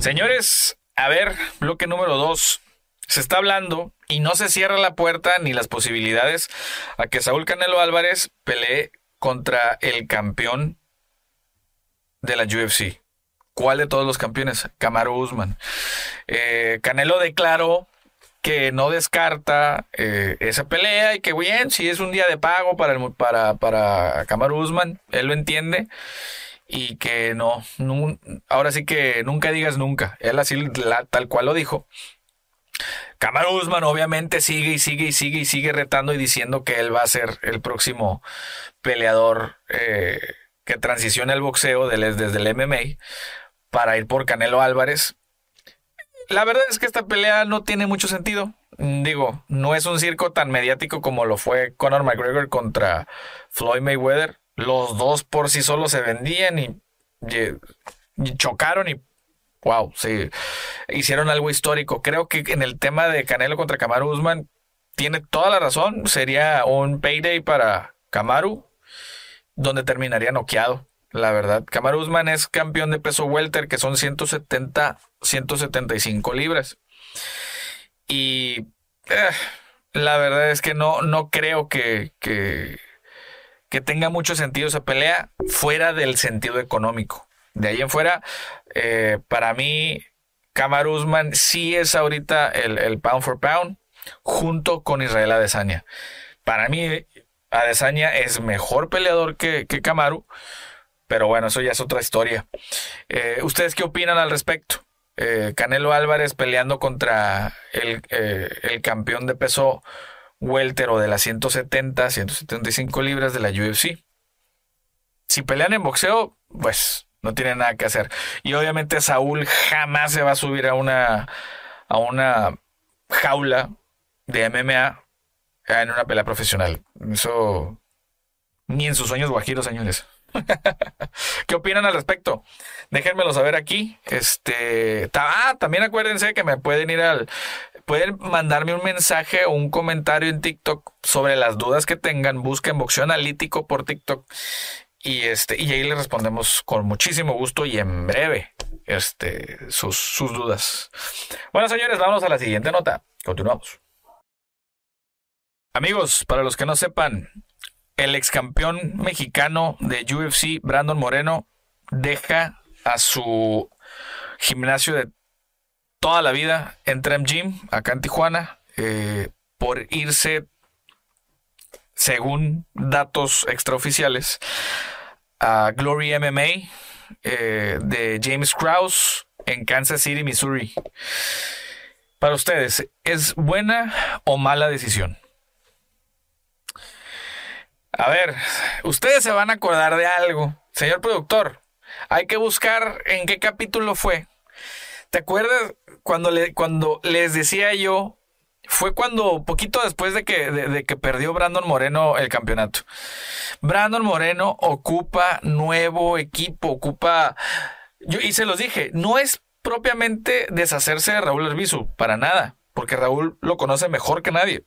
Señores, a ver, bloque número dos. Se está hablando y no se cierra la puerta ni las posibilidades a que Saúl Canelo Álvarez pelee contra el campeón de la UFC. ¿Cuál de todos los campeones? Kamaru Usman. Eh, Canelo declaró que no descarta eh, esa pelea y que bien, si es un día de pago para, el, para, para Kamaru Usman, él lo entiende y que no, ahora sí que nunca digas nunca, él así tal cual lo dijo. Kamaru Usman obviamente sigue y sigue y sigue y sigue retando y diciendo que él va a ser el próximo peleador eh, que transicione al boxeo desde el MMA para ir por Canelo Álvarez. La verdad es que esta pelea no tiene mucho sentido. Digo, no es un circo tan mediático como lo fue Conor McGregor contra Floyd Mayweather. Los dos por sí solos se vendían y, chocaron y wow, sí, hicieron algo histórico. Creo que en el tema de Canelo contra Kamaru Usman tiene toda la razón. Sería un payday para Kamaru, donde terminaría noqueado. La verdad, Kamaru Usman es campeón de peso welter, que son 170, 175 libras. Y eh, la verdad es que no, no creo que, que, tenga mucho sentido esa pelea fuera del sentido económico. De ahí en fuera, eh, para mí, Kamaru Usman sí es ahorita el, el, pound for pound, junto con Israel Adesanya. Para mí, Adesanya es mejor peleador que, que pero bueno, eso ya es otra historia. Eh, ¿Ustedes qué opinan al respecto? Eh, Canelo Álvarez peleando contra el, el, campeón de peso welter o de las 170, 175 libras de la UFC. Si pelean en boxeo, pues no tiene nada que hacer. Y obviamente Saúl jamás se va a subir a una, a una jaula de MMA en una pelea profesional. Eso ni en sus sueños guajiros, señores. ¿Qué opinan al respecto? Déjenmelo saber aquí. Este, ah, también acuérdense que me pueden ir al pueden mandarme un mensaje o un comentario en TikTok sobre las dudas que tengan. Busquen boxeo analítico por TikTok y este y ahí les respondemos con muchísimo gusto y en breve este sus, sus dudas. Bueno, señores, vamos a la siguiente nota. Continuamos. Amigos, para los que no sepan, el ex campeón mexicano de UFC, Brandon Moreno, deja a su gimnasio de toda la vida en Trem Gym, acá en Tijuana, eh, por irse, según datos extraoficiales, a Glory MMA eh, de James Krause en Kansas City, Missouri. Para ustedes, ¿es buena o mala decisión? A ver, ustedes se van a acordar de algo. Señor productor, hay que buscar en qué capítulo fue. ¿Te acuerdas cuando, le, cuando les decía yo? Fue cuando, poquito después de que, de, que perdió Brandon Moreno el campeonato. Brandon Moreno ocupa nuevo equipo, ocupa... Yo, y se los dije, no es propiamente deshacerse de Raúl Herbizu, para nada, porque Raúl lo conoce mejor que nadie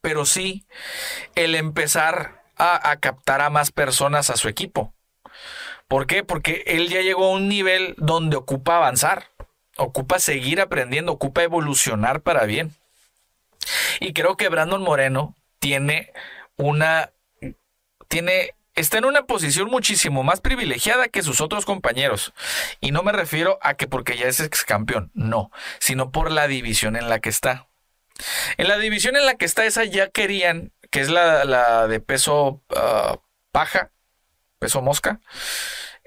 pero sí el empezar a, captar a más personas a su equipo. ¿Por qué? Porque él ya llegó a un nivel donde ocupa avanzar, ocupa seguir aprendiendo, ocupa evolucionar para bien. Y creo que Brandon Moreno tiene una, tiene, está en una posición muchísimo más privilegiada que sus otros compañeros. Y no me refiero a que porque ya es ex campeón, no, sino por la división en la que está. En la división en la que está esa ya querían, que es la, de peso ah, paja, peso mosca,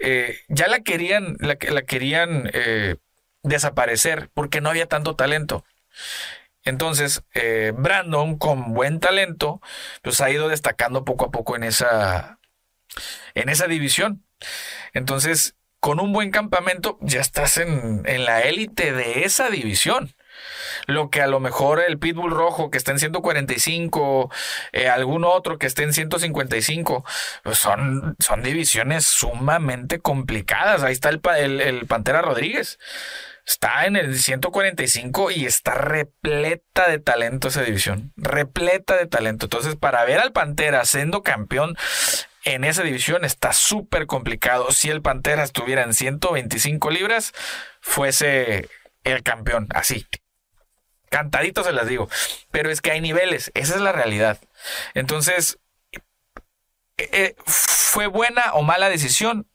eh, ya la querían, la, querían eh, desaparecer porque no había tanto talento. Entonces, eh, Brandon, con buen talento, pues ha ido destacando poco a poco en esa, en esa división. Entonces, con un buen campamento, ya estás en, en la élite de esa división lo que a lo mejor el Pitbull rojo que está en 145, eh, algún otro que esté en 155, pues son, son divisiones sumamente complicadas. Ahí está el, el, Pantera Rodríguez. Está en el 145 y está repleta de talento esa división. Repleta de talento. Entonces, para ver al Pantera siendo campeón en esa división está súper complicado. Si el Pantera estuviera en 125 libras, fuese el campeón, así. Cantadito se las digo. Pero es que hay niveles, esa es la realidad. Entonces, eh, eh, ¿fue buena o mala decisión?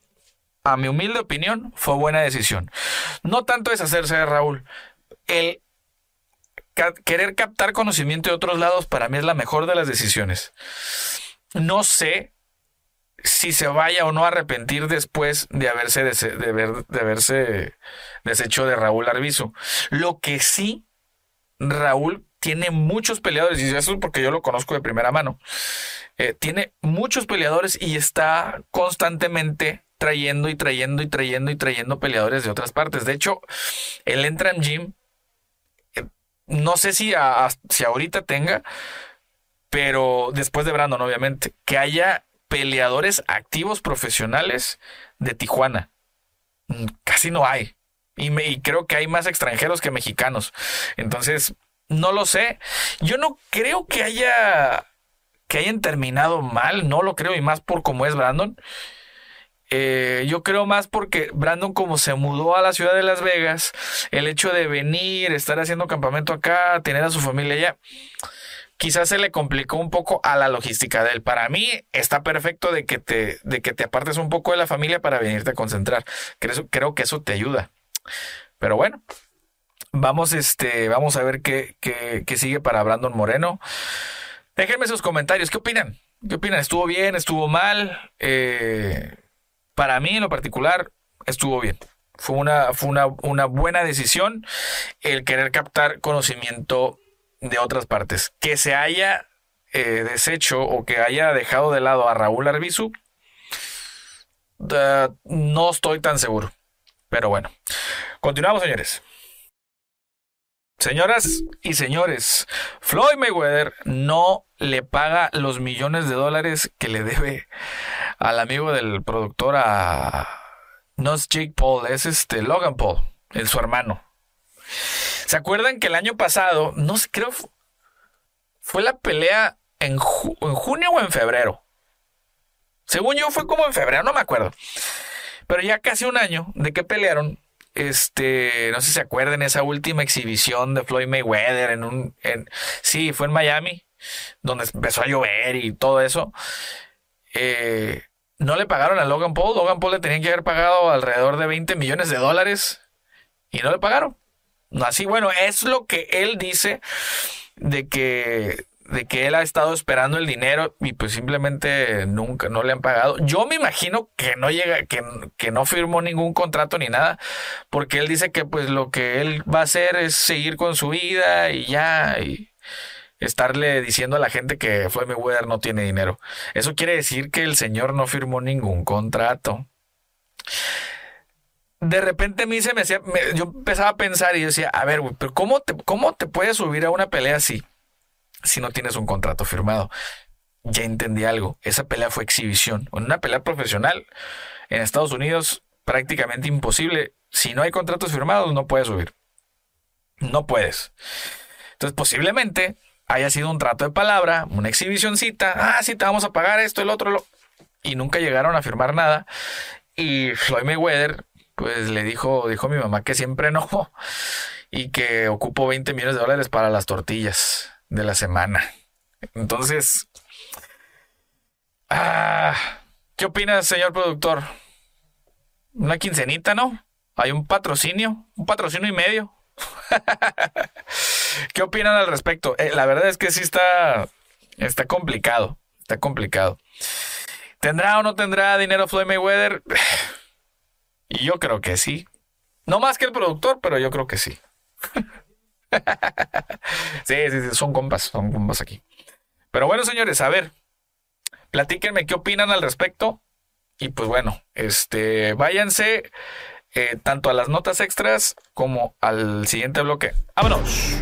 A mi humilde opinión, fue buena decisión. No tanto deshacerse de Raúl. El querer captar conocimiento de otros lados para mí es la mejor de las decisiones. No sé si se vaya o no a arrepentir después de haberse, de, de haberse deshecho de Raúl Arbizu. Lo que sí, Raúl tiene muchos peleadores, y eso es porque yo lo conozco de primera mano. Eh, tiene muchos peleadores y está constantemente trayendo y trayendo y trayendo y trayendo peleadores de otras partes. De hecho, el Entram Gym, eh, no sé si, si ahorita tenga, pero después de Brandon, obviamente, que haya peleadores activos profesionales de Tijuana. Mm, casi no hay. Y, creo que hay más extranjeros que mexicanos. Entonces, no lo sé. Yo no creo que haya que hayan terminado mal, no lo creo, y más por cómo es Brandon. Eh, yo creo más porque Brandon como se mudó a la ciudad de Las Vegas, el hecho de venir, estar haciendo campamento acá, tener a su familia allá, quizás se le complicó un poco a la logística de él. Para mí está perfecto de que te, de que te apartes un poco de la familia para venirte a concentrar. Creo, creo que eso te ayuda. Pero bueno, vamos, este, vamos a ver qué, qué, sigue para Brandon Moreno. Déjenme sus comentarios. ¿Qué opinan? ¿Qué opinan? ¿Estuvo bien? ¿Estuvo mal? Eh, para mí, en lo particular, estuvo bien. Fue una, fue una, una buena decisión el querer captar conocimiento de otras partes. Que se haya eh, deshecho o que haya dejado de lado a Raúl Arbizu, no estoy tan seguro. Pero bueno, continuamos, señores. Señoras y señores, Floyd Mayweather no le paga los millones de dólares que le debe al amigo del productor a no es Jake Paul, es este Logan Paul, es su hermano. ¿Se acuerdan que el año pasado, no sé, creo fue la pelea en, en junio o en febrero? Según yo fue como en febrero, no me acuerdo. Pero ya casi un año de que pelearon, este, no sé si se acuerdan esa última exhibición de Floyd Mayweather en un, en, sí, fue en Miami, donde empezó a llover y todo eso. Eh, no le pagaron a Logan Paul. Logan Paul le tenían que haber pagado alrededor de 20 millones de dólares y no le pagaron. Así, bueno, es lo que él dice de que de que él ha estado esperando el dinero y pues simplemente nunca no le han pagado. Yo me imagino que no llega, que, que, no firmó ningún contrato ni nada, porque él dice que pues lo que él va a hacer es seguir con su vida y ya, y estarle diciendo a la gente que Floyd Mayweather no tiene dinero. Eso quiere decir que el señor no firmó ningún contrato. De repente a mí se me hacía, yo empezaba a pensar y decía, a ver, pero ¿cómo te, ¿cómo te puedes subir a una pelea así? Si no tienes un contrato firmado. Ya entendí algo. Esa pelea fue exhibición. Una pelea profesional en Estados Unidos, prácticamente imposible. Si no hay contratos firmados, no puedes subir. No puedes. Entonces, posiblemente haya sido un trato de palabra, una exhibicioncita. Ah, sí, te vamos a pagar esto, el otro. Lo... Y nunca llegaron a firmar nada. Y Floyd Mayweather, pues le dijo, dijo a mi mamá que siempre no. Y que ocupo 20 millones de dólares para las tortillas de la semana. Entonces, ah, ¿qué opinas, señor productor? Una quincenita, ¿no? Hay un patrocinio, un patrocinio y medio. ¿Qué opinan al respecto? Eh, la verdad es que sí está, está complicado, está complicado. ¿Tendrá o no tendrá dinero Floyd Mayweather? Y yo creo que sí. No más que el productor, pero yo creo que sí. sí, sí, sí, son compas, son compas aquí. Pero bueno, señores, a ver, platíquenme qué opinan al respecto. Y pues bueno, este, váyanse eh, tanto a las notas extras como al siguiente bloque. ¡Vámonos!